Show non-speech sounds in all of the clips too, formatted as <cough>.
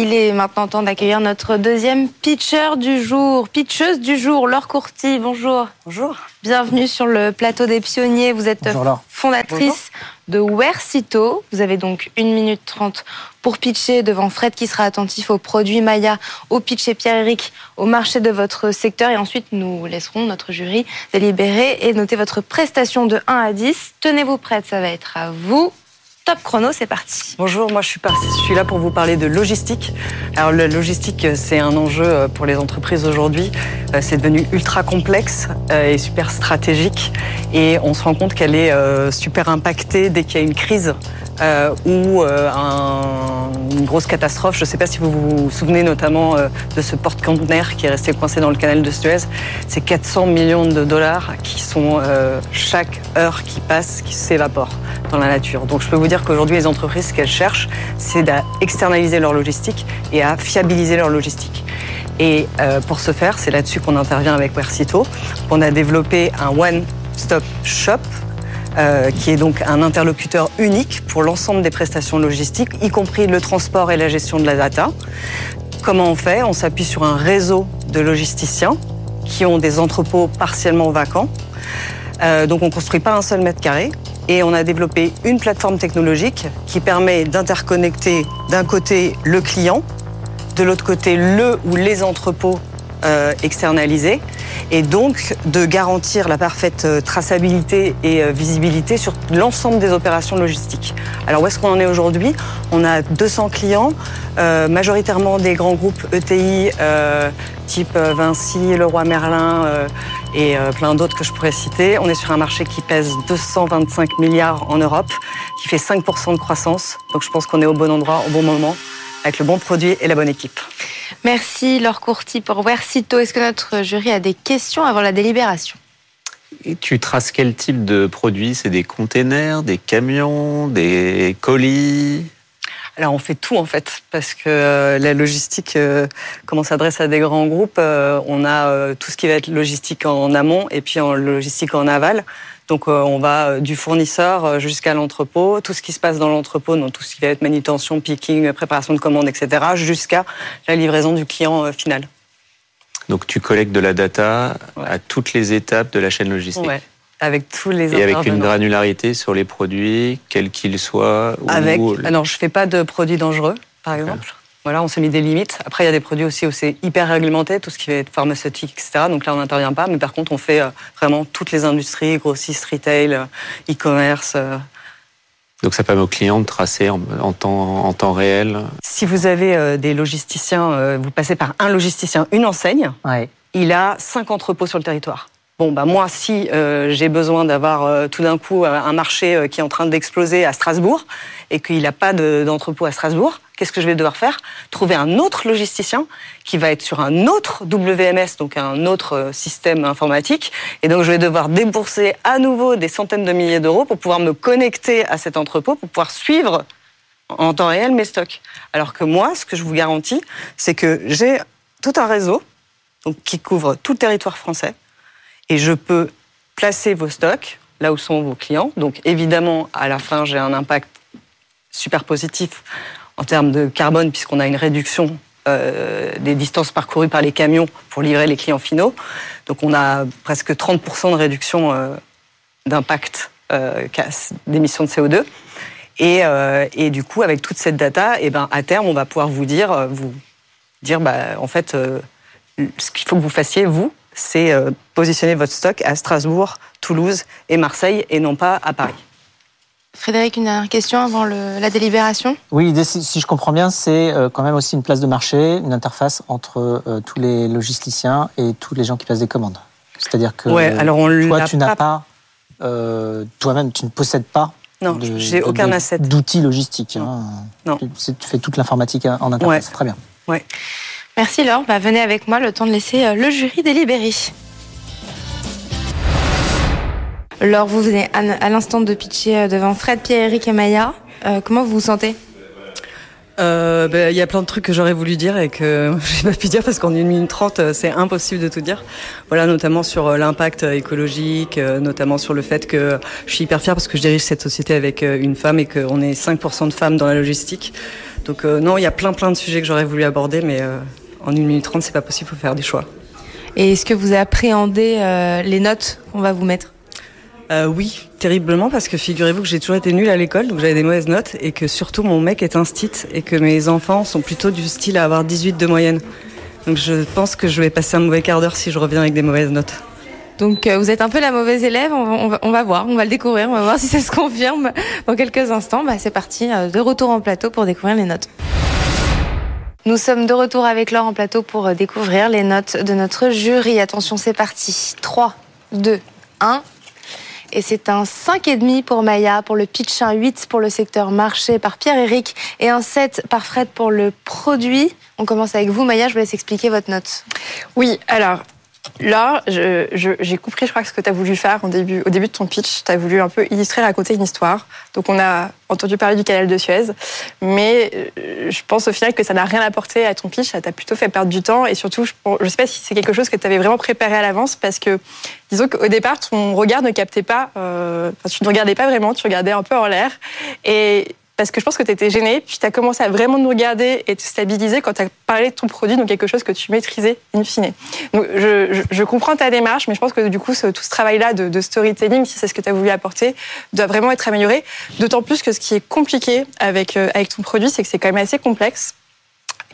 Il est maintenant temps d'accueillir notre deuxième pitcher du jour, pitcheuse du jour, Laure Courty. Bonjour. Bonjour. Bienvenue sur le plateau des pionniers. Vous êtes fondatrice de Wersito. Vous avez donc une minute trente pour pitcher devant Fred qui sera attentif aux produits Maya, au pitch et Pierre-Éric, au marché de votre secteur. Et ensuite, nous laisserons notre jury délibérer et noter votre prestation de 1 à 10. Tenez-vous prête, ça va être à vous. Top chrono, c'est parti. Bonjour, moi je suis, je suis là pour vous parler de logistique. Alors la logistique, c'est un enjeu euh, pour les entreprises aujourd'hui. Euh, c'est devenu ultra complexe euh, et super stratégique. Et on se rend compte qu'elle est super impactée dès qu'il y a une crise euh, ou euh, une grosse catastrophe. Je ne sais pas si vous vous souvenez notamment euh, de ce porte-conteneur qui est resté coincé dans le canal de Suez. C'est 400 millions de dollars qui sont chaque heure qui passe, qui s'évapore dans la nature. Donc je peux vous dire qu'aujourd'hui, les entreprises, ce qu'elles cherchent, c'est à externaliser leur logistique et à fiabiliser leur logistique. Et pour ce faire, c'est là-dessus qu'on intervient avec Versito. On a développé un one-stop shop euh, qui est donc un interlocuteur unique pour l'ensemble des prestations logistiques, y compris le transport et la gestion de la data. Comment on fait? On s'appuie sur un réseau de logisticiens qui ont des entrepôts partiellement vacants. Euh, donc on ne construit pas un seul mètre carré. Et on a développé une plateforme technologique qui permet d'interconnecter d'un côté le client, de l'autre côté le ou les entrepôts euh, externalisés et donc de garantir la parfaite euh, traçabilité et euh, visibilité sur l'ensemble des opérations logistiques. Alors où est-ce qu'on en est aujourd'hui? On a 200 clients, majoritairement des grands groupes ETI type Vinci, Leroy Merlin et plein d'autres que je pourrais citer. On est sur un marché qui pèse 225 milliards en Europe, qui fait 5% de croissance. Donc je pense qu'on est au bon endroit, au bon moment, avec le bon produit et la bonne équipe. Merci Laure Courty pour Versito. Est-ce que notre jury a des questions avant la délibération? Tu traces quel type de produits? C'est des containers, des camions, des colis? Alors on fait tout en fait, parce que euh, la logistique, euh, comme on s'adresse à des grands groupes, euh, on a tout ce qui va être logistique en amont et puis en logistique en aval. Donc on va du fournisseur jusqu'à l'entrepôt, tout ce qui se passe dans l'entrepôt, donc tout ce qui va être manutention, picking, préparation de commandes, etc., jusqu'à la livraison du client final. Donc tu collectes de la data à toutes les étapes de la chaîne logistique. Ouais. Avec tous les Et avec une granularité sur les produits, quels qu'ils soient. Avec. Alors je fais pas de produits dangereux, par exemple. Voilà, on s'est mis des limites. Après, il y a des produits aussi où c'est hyper réglementé, tout ce qui va être pharmaceutique, etc. Donc là, on n'intervient pas. Mais par contre, on fait euh, vraiment toutes les industries, grossistes, retail, euh, e-commerce. Euh. Donc ça permet aux clients de tracer en, temps, en temps, réel Si vous avez des logisticiens, vous passez par un logisticien, une enseigne, il a cinq entrepôts sur le territoire. Bon, bah moi, si j'ai besoin d'avoir tout d'un coup un marché qui est en train d'exploser à Strasbourg et qu'il n'a pas d'entrepôt à Strasbourg, qu'est-ce que je vais devoir faire? Trouver un autre logisticien qui va être sur un autre WMS, donc un autre euh, système informatique. Et donc, je vais devoir débourser à nouveau des centaines de milliers d'euros pour pouvoir me connecter à cet entrepôt, pour pouvoir suivre en temps réel mes stocks. Alors que moi, ce que je vous garantis, c'est que j'ai tout un réseau donc, qui couvre tout le territoire français et je peux placer vos stocks là où sont vos clients. Donc évidemment, à la fin, j'ai un impact super positif en termes de carbone, puisqu'on a une réduction euh, des distances parcourues par les camions pour livrer les clients finaux. Donc on a presque 30% de réduction euh, d'impact euh, d'émissions de CO2. Et, et, du coup, avec toute cette data, eh ben, à terme, on va pouvoir vous dire, vous dire bah, en fait, ce qu'il faut que vous fassiez, vous, c'est positionner votre stock à Strasbourg, Toulouse et Marseille, et non pas à Paris. Frédéric, une dernière question avant la délibération? Oui, l'idée, si je comprends bien, c'est euh, quand même aussi une place de marché, une interface entre euh, tous les logisticiens et tous les gens qui passent des commandes. C'est-à-dire que alors toi, tu n'as pas, euh, toi-même, tu ne possèdes pas non, j'ai aucun asset. D'outils logistiques. Hein. Non. Tu, fais toute l'informatique en interface. Très bien. Ouais. Merci Laure. Bah, venez avec moi, le temps de laisser le jury délibérer. Laure, vous venez à l'instant de pitcher euh, devant Fred, Pierre, Eric et Maya. Euh, comment vous vous sentez? Euh, ben, il y a plein de trucs que j'aurais voulu dire et que <laughs> j'ai pas pu dire parce qu'en 1 minute 30, euh, c'est impossible de tout dire. Voilà, notamment sur euh, l'impact écologique, notamment sur le fait que je suis hyper fière parce que je dirige cette société avec une femme et qu'on est 5% de femmes dans la logistique. Donc non, il y a plein plein de sujets que j'aurais voulu aborder, mais en 1 minute 30, c'est pas possible, il faut faire des choix. Et est-ce que vous appréhendez les notes qu'on va vous mettre? Euh, oui, terriblement, parce que figurez-vous que j'ai toujours été nulle à l'école, donc j'avais des mauvaises notes, et que surtout mon mec est un stit, et que mes enfants sont plutôt du style à avoir 18 de moyenne. Donc je pense que je vais passer un mauvais quart d'heure si je reviens avec des mauvaises notes. Donc euh, vous êtes un peu la mauvaise élève, on va, on va, voir, on va le découvrir, on va voir si ça se confirme dans quelques instants. Bah, c'est parti, euh, de retour en plateau pour découvrir les notes. Nous sommes de retour avec Laure en plateau pour découvrir les notes de notre jury. Attention, c'est parti. 3, 2, 1. Et c'est un 5,5 pour Maya, pour le pitch, un 8 pour le secteur marché par Pierre-Éric et un 7 par Fred pour le produit. On commence avec vous, Maya, je vous laisse expliquer votre note. Oui, alors Là, j'ai compris, je crois, ce que tu as voulu faire au début, de ton pitch. Tu as voulu un peu illustrer, raconter une histoire. Donc, on a entendu parler du canal de Suez. Mais euh, je pense au final que ça n'a rien apporté à ton pitch. Ça t'a plutôt fait perdre du temps. Et surtout, je ne sais pas si c'est quelque chose que tu avais vraiment préparé à l'avance. Parce que, disons qu'au départ, ton regard ne captait pas. Euh, tu ne regardais pas vraiment. Tu regardais un peu en l'air. Et parce que je pense que tu étais gênée, puis tu as commencé à vraiment nous regarder et te stabiliser quand tu as parlé de ton produit, donc quelque chose que tu maîtrisais in fine. Donc je, je, comprends ta démarche, mais je pense que du coup, tout ce travail-là de, de, storytelling, si c'est ce que tu as voulu apporter, doit vraiment être amélioré. D'autant plus que ce qui est compliqué avec, euh, avec ton produit, c'est que c'est quand même assez complexe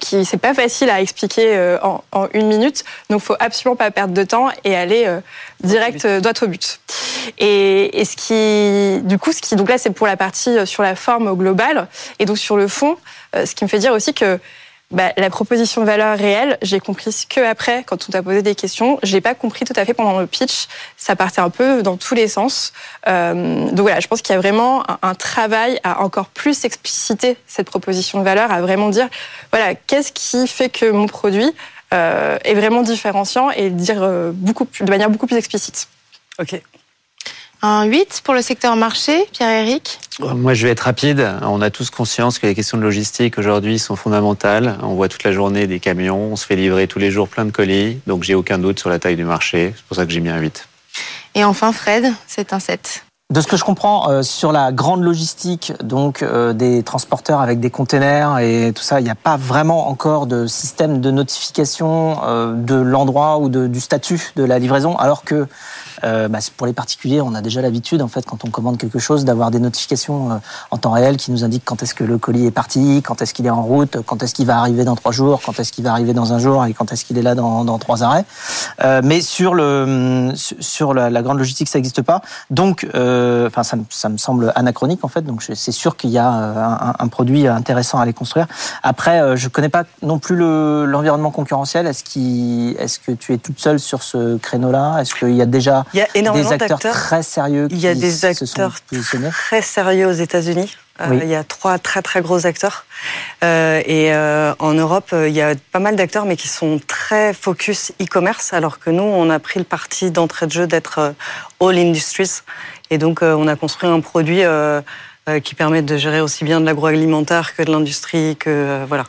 qui c'est pas facile à expliquer euh, en, en, une minute. Donc, faut absolument pas perdre de temps et aller euh, direct euh, droit au but. Et, et, ce qui, du coup, ce qui donc là, c'est pour la partie sur la forme globale et donc sur le fond, ce qui me fait dire aussi que bah, la proposition de valeur réelle, j'ai compris que après, quand on t'a posé des questions, j'ai pas compris tout à fait pendant le pitch. Ça partait un peu dans tous les sens. Euh, donc voilà, je pense qu'il y a vraiment un, travail à encore plus expliciter cette proposition de valeur, à vraiment dire, voilà, qu'est-ce qui fait que mon produit euh, est vraiment différenciant et dire euh, beaucoup plus, de manière beaucoup plus explicite. Ok. Un 8 pour le secteur marché, Pierre-Éric? Moi, je vais être rapide. On a tous conscience que les questions de logistique aujourd'hui sont fondamentales. On voit toute la journée des camions, on se fait livrer tous les jours plein de colis, donc j'ai aucun doute sur la taille du marché. C'est pour ça que j'ai mis un 8. Et enfin, Fred, c'est un 7. De ce que je comprends, euh, sur la grande logistique, donc euh, des transporteurs avec des containers et tout ça, il n'y a pas vraiment encore de système de notification euh, de l'endroit ou de, du statut de la livraison, alors que euh, bah, pour les particuliers, on a déjà l'habitude, en fait, quand on commande quelque chose, d'avoir des notifications euh, en temps réel qui nous indiquent quand est-ce que le colis est parti, quand est-ce qu'il est en route, quand est-ce qu'il va arriver dans trois jours, quand est-ce qu'il va arriver dans un jour et quand est-ce qu'il est là dans, dans trois arrêts. Euh, mais sur le sur la, la grande logistique, ça n'existe pas. Donc, enfin, ça, ça, me semble anachronique en fait. Donc, c'est sûr qu'il y a un, un, produit intéressant à les construire. Après, je connais pas non plus l'environnement concurrentiel. Est-ce que tu es toute seule sur ce créneau-là? Est-ce qu'il y a déjà il y a énormément des acteurs très sérieux. Il y a des acteurs très sérieux aux États-Unis. Euh, il y a trois très très gros acteurs. Euh, et euh, en Europe, euh, il y a pas mal d'acteurs, mais qui sont très focus e-commerce, alors que nous, on a pris le parti d'entrée de jeu d'être euh, all industries. Et donc, on a construit un produit qui permet de gérer aussi bien de l'agroalimentaire que de l'industrie, que voilà.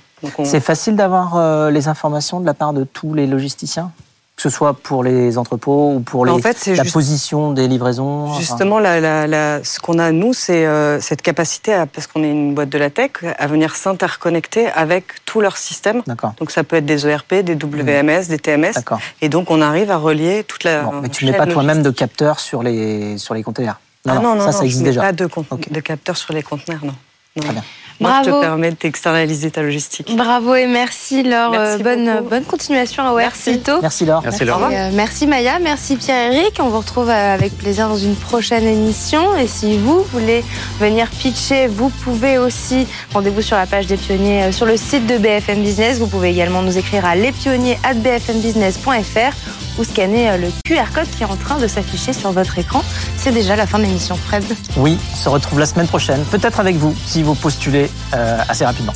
C'est facile d'avoir les informations de la part de tous les logisticiens? Que ce soit pour les entrepôts ou pour les, en fait, la position des livraisons Justement, la, la, la, ce qu'on a, nous, c'est euh, cette capacité, à, parce qu'on est une boîte de la tech, à venir s'interconnecter avec tout leur système. Donc ça peut être des ERP, des WMS, des TMS. Et donc on arrive à relier toute la... Bon, mais tu n'es pas toi-même de capteurs sur les, sur les containers non, ah non, non, ça, ça existe déjà. pas de, de capteurs sur les conteneurs, non. Très bien. Moi, je te permets d'externaliser ta logistique. Bravo et merci Laure. Euh, bonne, bonne continuation à Oersito. Merci Laure. Merci, Laure. Euh, merci Maya, merci Pierre-Éric. On vous retrouve euh, avec plaisir dans une prochaine émission. Et si vous voulez venir pitcher, vous pouvez aussi. Rendez-vous sur la page des pionniers sur le site de BFM Business. Vous pouvez également nous écrire à lespionniers@bfmbusiness.fr ou scanner le QR code qui est en train de s'afficher sur votre écran. C'est déjà la fin de l'émission, Fred. Oui, se retrouve la semaine prochaine, peut-être avec vous, si vous postulez euh, assez rapidement.